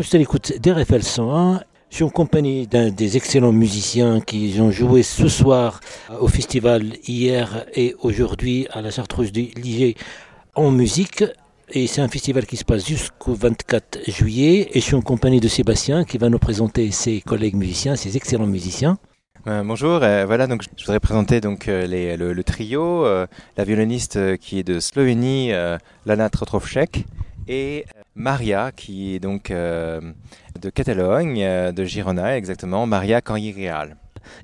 juste à l'écoute d'RFL 101. Je suis en compagnie d'un des excellents musiciens qui ont joué ce soir au festival hier et aujourd'hui à la Chartreuse de Ligier en musique. Et c'est un festival qui se passe jusqu'au 24 juillet. Et je suis en compagnie de Sébastien qui va nous présenter ses collègues musiciens, ses excellents musiciens. Euh, bonjour, euh, voilà donc je voudrais présenter donc euh, le, le, trio, euh, la violoniste euh, qui est de Slovénie, Lana Trotrovchek, et Maria qui est donc de Catalogne, de Girona exactement, Maria Canyireal.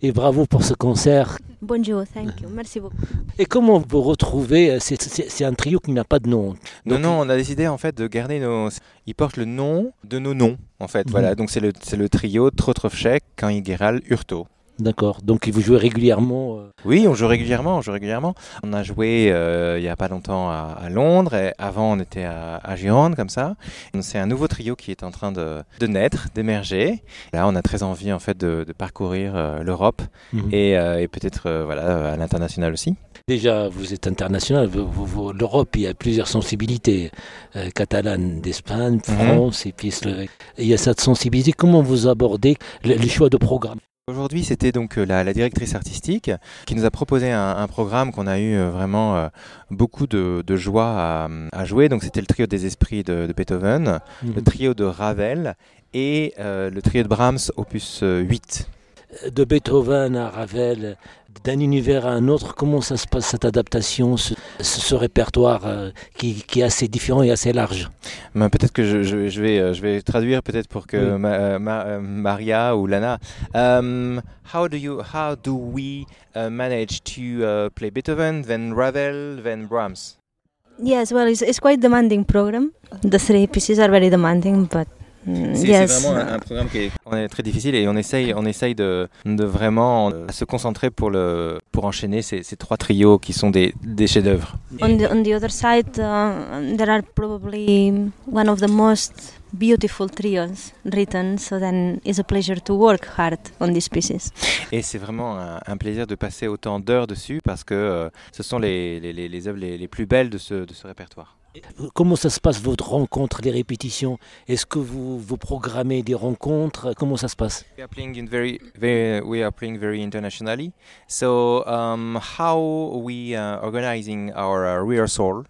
Et bravo pour ce concert. Bonjour, thank you, merci beaucoup. Et comment vous retrouvez C'est un trio qui n'a pas de nom. Non, donc, non, on a décidé en fait de garder nos. Ils portent le nom de nos noms en fait. Mmh. Voilà, donc c'est le, le trio Trotrovchek, Canyireal, Hurto. D'accord. Donc vous jouez régulièrement euh... Oui, on joue régulièrement, on joue régulièrement. On a joué euh, il y a pas longtemps à, à, Londres. Et avant, on était à, à Gironde, comme ça. C'est un nouveau trio qui est en train de, de naître, d'émerger. Là, on a très envie en fait de, de parcourir euh, l'Europe mm -hmm. et, et peut-être voilà à l'international aussi. Déjà, vous êtes international. L'Europe, il y a plusieurs sensibilités euh, catalane d'Espagne, France mm -hmm. et puis il y a cette sensibilité. Comment vous abordez le, le choix de programme? Aujourd'hui, c'était donc euh, la, la, directrice artistique qui nous a proposé un, un programme qu'on a eu euh, vraiment euh, beaucoup de, de joie à, à, jouer. Donc, c'était le trio des esprits de, de Beethoven, -hmm. le trio de Ravel et euh, le trio de Brahms, opus 8. De Beethoven à Ravel, d'un univers à un autre, comment ça se passe cette adaptation, ce, ce répertoire euh, qui, qui, est assez différent et assez large? Ben, Peut-être que je, je, je, vais, je vais traduire peut-être pour que oui. ma, ma, Maria ou Lana. Um, how do you how do we uh, manage to uh, play Beethoven, then Ravel, then Brahms? Yes, well, it's, it's quite demanding program. The three pieces are very demanding, but C'est yes. vraiment un, un, programme qui est, est, très difficile et on essaye, on essaye de, de vraiment euh, se concentrer pour, le, pour enchaîner ces, ces trois trios qui sont des, des chefs-d'œuvre. On, the, on the other side, uh, there are probably one of the most beautiful trios written, so then it's a pleasure to work hard on these pieces. Et c'est vraiment un, un, plaisir de passer autant d'heures dessus parce que euh, ce sont les, les, les, les œuvres les, les plus belles de ce, de ce répertoire. Comment ça se passe votre rencontre, les répétitions? Est-ce que vous, vous programmez des rencontres? Comment ça se passe? We are playing in very, very we are playing very internationally. So um, how we uh, organizing our uh, rehearsal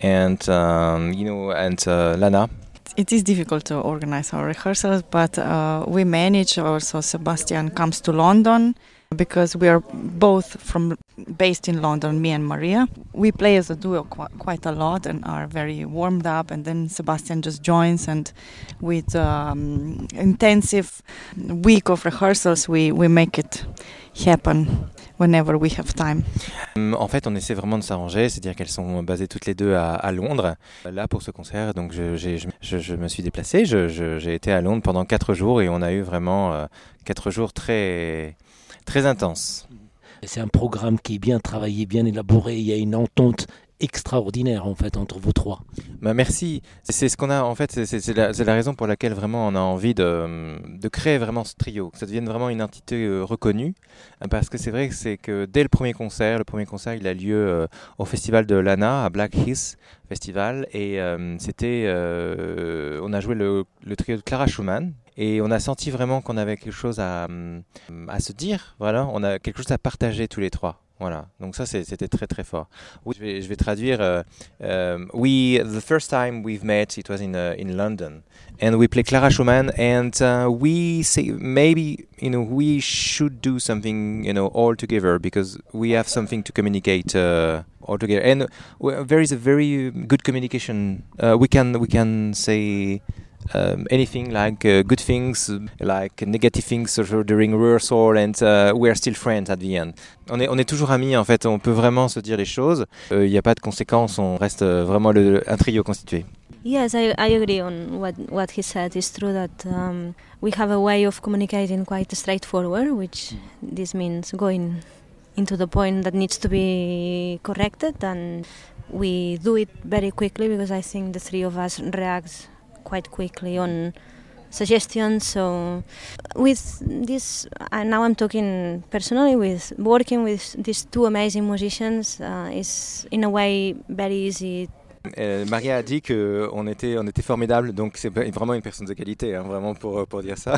and um, you know and uh, Lana? It is difficult to organize our rehearsals, but uh, we manage. Also, Sebastian comes to London because we are both from based in London. Me and Maria, we play as a duo qu quite a lot and are very warmed up. And then Sebastian just joins, and with um, intensive week of rehearsals, we we make it happen. Whenever we have time. En fait, on essaie vraiment de s'arranger, c'est-à-dire qu'elles sont basées toutes les deux à, à, Londres. Là, pour ce concert, donc je, je, je me suis déplacé. J'ai été à Londres pendant quatre jours et on a eu vraiment euh, quatre jours très très intenses. C'est un programme qui est bien travaillé, bien élaboré. Il y a une entente extraordinaire en fait entre vous trois. Bah merci. C'est ce qu'on a en fait, c'est la, la, raison pour laquelle vraiment on a envie de, de, créer vraiment ce trio, que ça devienne vraiment une entité euh, reconnue, parce que c'est vrai que c'est que dès le premier concert, le premier concert il a lieu euh, au festival de Lana à Black Hills Festival et euh, c'était, on a joué le, le, trio de Clara Schumann. Et on a senti vraiment qu'on avait quelque chose à, à se dire, voilà, on a quelque chose à partager tous les trois. Voilà, donc ça c'était très très fort. Oui, je, vais, je vais traduire. Uh, um, we the first time we've met, it was in uh, in London, and we play Clara Schumann, and uh, we say maybe you know we should do something you know all together because we have something to communicate uh, all together, and there is a very good communication. Uh, we can we can say. Um, anything like uh, good things, like negative things during rehearsal, and uh, we are still friends at the end. On est, on est toujours amis en fait, on peut vraiment se dire les choses. Il euh, n'y a pas de conséquences, on reste vraiment le, un trio constitué. Yes, I, I agree on what, what he said. It's true that um, we have a way of communicating quite straightforward, which this means going into the point that needs to be corrected, and we do it very quickly because I think the three of us react quite quickly on suggestions. So, with this, uh, now I'm talking personally with working with these two amazing musicians uh, is in a way very easy Euh, Maria a dit qu'on était, on était formidable, donc c'est vraiment une personne de qualité, hein, vraiment pour, pour dire ça.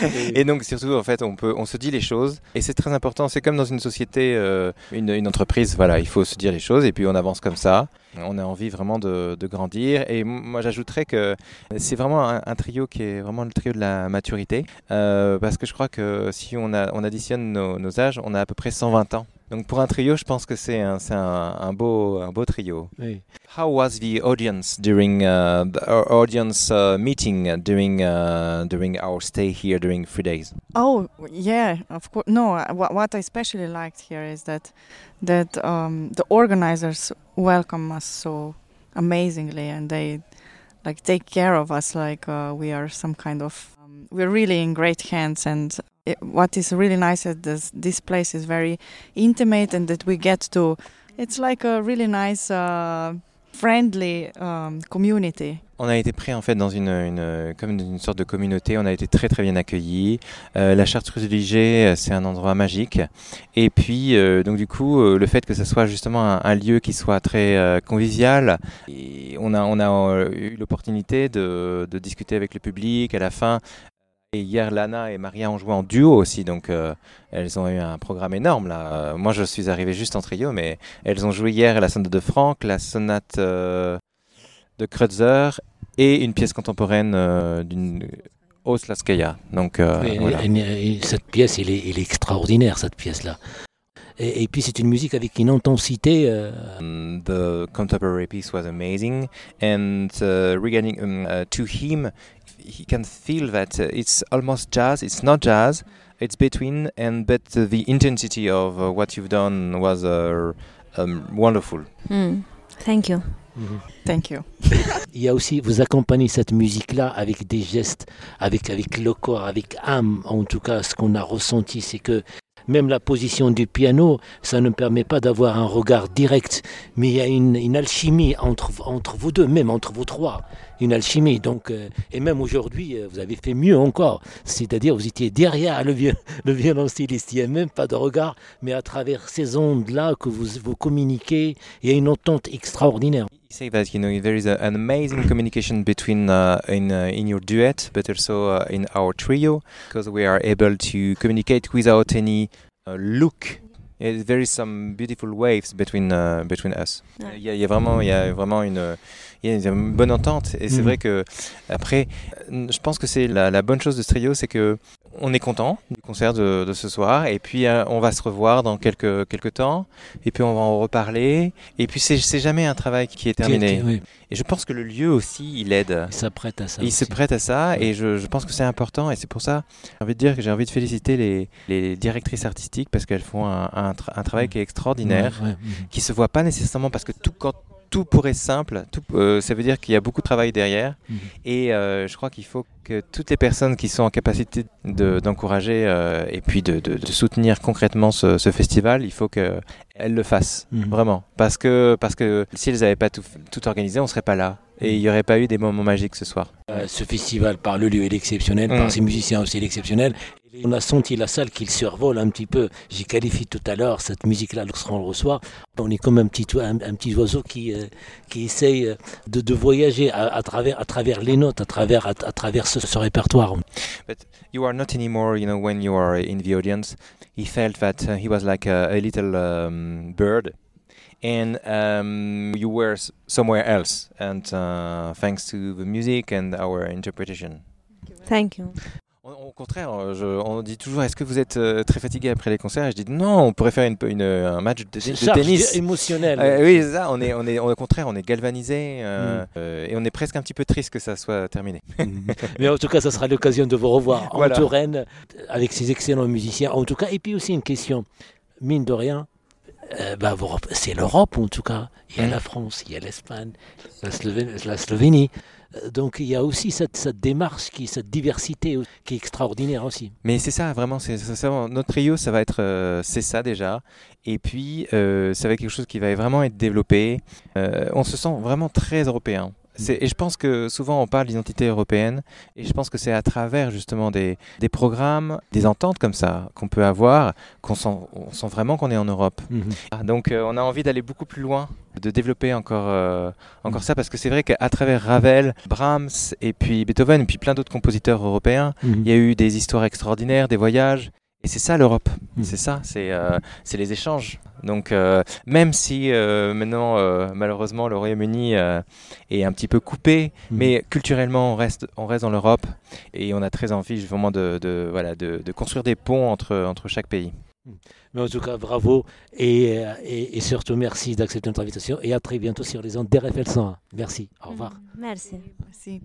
et donc surtout, en fait, on, peut, on se dit les choses, et c'est très important. C'est comme dans une société, euh, une, une, entreprise, voilà, il faut se dire les choses, et puis on avance comme ça. On a envie vraiment de, de grandir, et moi j'ajouterais que c'est vraiment un, un, trio qui est vraiment le trio de la maturité, euh, parce que je crois que si on, a, on additionne nos, nos âges, on a à peu près 120 ans. Donc pour un trio, je pense que c'est un, un, un, beau, un beau trio. Oui. How was the audience during uh, the our audience uh, meeting uh, during uh, during our stay here during three days? Oh yeah, of course. No, what, what I especially liked here is that that um, the organizers welcome us so amazingly, and they like take care of us like uh, we are some kind of. Um, we're really in great hands, and it, what is really nice is this this place is very intimate, and that we get to. It's like a really nice. Uh, friendly um, community. On a été pris en fait dans une, une, comme une sorte de communauté. On a été très très bien accueillis. Euh, la Chartreuse du Liger, c'est un endroit magique. Et puis euh, donc du coup, euh, le fait que ce soit justement un, un lieu qui soit très euh, convivial, et on a on a eu l'opportunité de, de discuter avec le public à la fin. Et hier, Lana et Maria ont joué en duo aussi, donc euh, elles ont eu un programme énorme là. Euh, moi, je suis arrivé juste en trio, mais elles ont joué hier la sonate de Franck, la sonate euh, de Kreutzer et une pièce contemporaine d'une Oslaskaya. Donc, voilà. cette pièce, elle est, elle est extraordinaire, cette pièce-là. Et, et puis c'est une musique avec une intensité. euh, Um, the contemporary piece was amazing, and uh, regarding um, uh, to him, he can feel that uh, it's almost jazz. It's not jazz. It's between, and but uh, the intensity of uh, what you've done was uh, um, wonderful. Mm. Thank you. Thank you. Il y a aussi, vous accompagnez cette musique-là avec des gestes, avec, avec le corps, avec âme. En tout cas, ce qu'on a ressenti, c'est que même la position du piano, ça ne permet pas d'avoir un regard direct, mais il y a une, alchimie entre, vous deux, même entre vous trois. Une alchimie. Donc, euh, et même aujourd'hui, euh, vous avez fait mieux encore. C'est-à-dire, vous étiez derrière le, viol, le. Il n'y a même pas de regard, mais à travers ces ondes-là que vous, vous communiquez, il y a une entente extraordinaire. You say that you know there is a, an amazing communication between uh, in uh, in your duet, but also uh, in our trio, because we are able to communicate without any uh, look. Yeah, there is some beautiful waves between uh, between us. Ouais. Il y, a, il vraiment il y a vraiment une il y a une bonne entente et c'est Mhm. vrai que après je pense que c'est la, la bonne chose de ce trio c'est que on est content du concert de, de ce soir. Et puis euh, on va se revoir dans quelques quelques temps. Et puis on va en reparler. Et puis c'est jamais un travail qui est terminé. Oui, et je pense que le lieu aussi, il aide. il s'apprête à ça. il se prête à ça. Et je, je pense que c'est important. Et c'est pour ça j'ai envie de dire que j'ai envie de féliciter les, les directrices artistiques parce qu'elles font un, un, tra- un travail qui est extraordinaire, Ouais, ouais, mhm. qui se voit pas nécessairement parce que tout quand tout pourrait être simple, tout, euh, ça veut dire qu'il y a beaucoup de travail derrière Mhm. et euh, je crois qu'il faut que toutes les personnes qui sont en capacité de- d'encourager euh, et puis de, de- de soutenir concrètement ce, ce festival, il faut qu'elles le fassent Mhm. vraiment parce que parce que si elles n'avaient pas tout, tout organisé, on serait pas là et il n'y aurait pas eu des moments magiques ce soir. Euh, ce festival, par le lieu, est exceptionnel, Mm. par ses musiciens aussi, il est exceptionnel. On a senti la salle qu'il survole un petit peu. J'ai qualifié tout à l'heure cette musique-là lorsqu'on le reçoit. On est comme un petit, oi- un, un petit oiseau qui, euh, qui essaye euh, de, de voyager à, à travers, à travers les notes, à travers, à, à travers ce, ce répertoire. you are not anymore, you know, when you are in the audience. He felt that uh, he was like a, a little um, bird, and um, you were s- somewhere else. And uh, thanks to the music and our interpretation. Thank you. Au, contraire, euh, je- on dit toujours est-ce que vous êtes euh, très fatigué après les concerts? Et je dis non, on pourrait faire une, une- un match de, de Charge tennis. émotionnelle. Euh, oui, c'est ça. On est, on est, au contraire, on est galvanisé euh, Mm. euh, et on est presque un petit peu triste que ça soit terminé. Mais en tout cas, ça sera l'occasion de vous revoir en Voilà. Touraine avec ces excellents musiciens. En tout cas, et puis aussi une question, mine de rien, euh, bah, c'est l'Europe en tout cas. Il y a Mm. la France, il y a l'Espagne, la, Slovén- la Slovénie. Euh, Donc il y a aussi cette, cette démarche, qui, cette diversité qui est extraordinaire aussi. Mais c'est ça, vraiment, c'est notre trio, ça va être, euh, c'est ça déjà. Et puis, euh, ça va être quelque chose qui va vraiment être développé. On se sent vraiment très européen. Et je pense que souvent on parle d'identité européenne, et je pense que c'est à travers justement des, des, programmes, des ententes comme ça qu'on peut avoir, qu'on sent, on sent vraiment qu'on est en Europe. Mhm. Ah, donc euh, on a envie d'aller beaucoup plus loin, de développer encore, euh, encore ça, parce que c'est vrai qu'à travers Ravel, Brahms, et puis Beethoven, et puis plein d'autres compositeurs européens, mhm. il y a eu des histoires extraordinaires, des voyages. Et c'est ça l'Europe, hmm. c'est ça, c'est euh, les échanges. Donc euh, même si euh, maintenant malheureusement le Royaume-Uni est un petit peu coupé, hmm. mais culturellement on reste, on reste dans l'Europe et on a très envie vraiment de, de voilà, de, de, construire des ponts entre, entre chaque pays. Hmm. Mais en tout cas, bravo et, et, et surtout merci d'accepter notre invitation et à très bientôt sur les ondes d'RFL 101. Merci, au revoir. Merci. merci.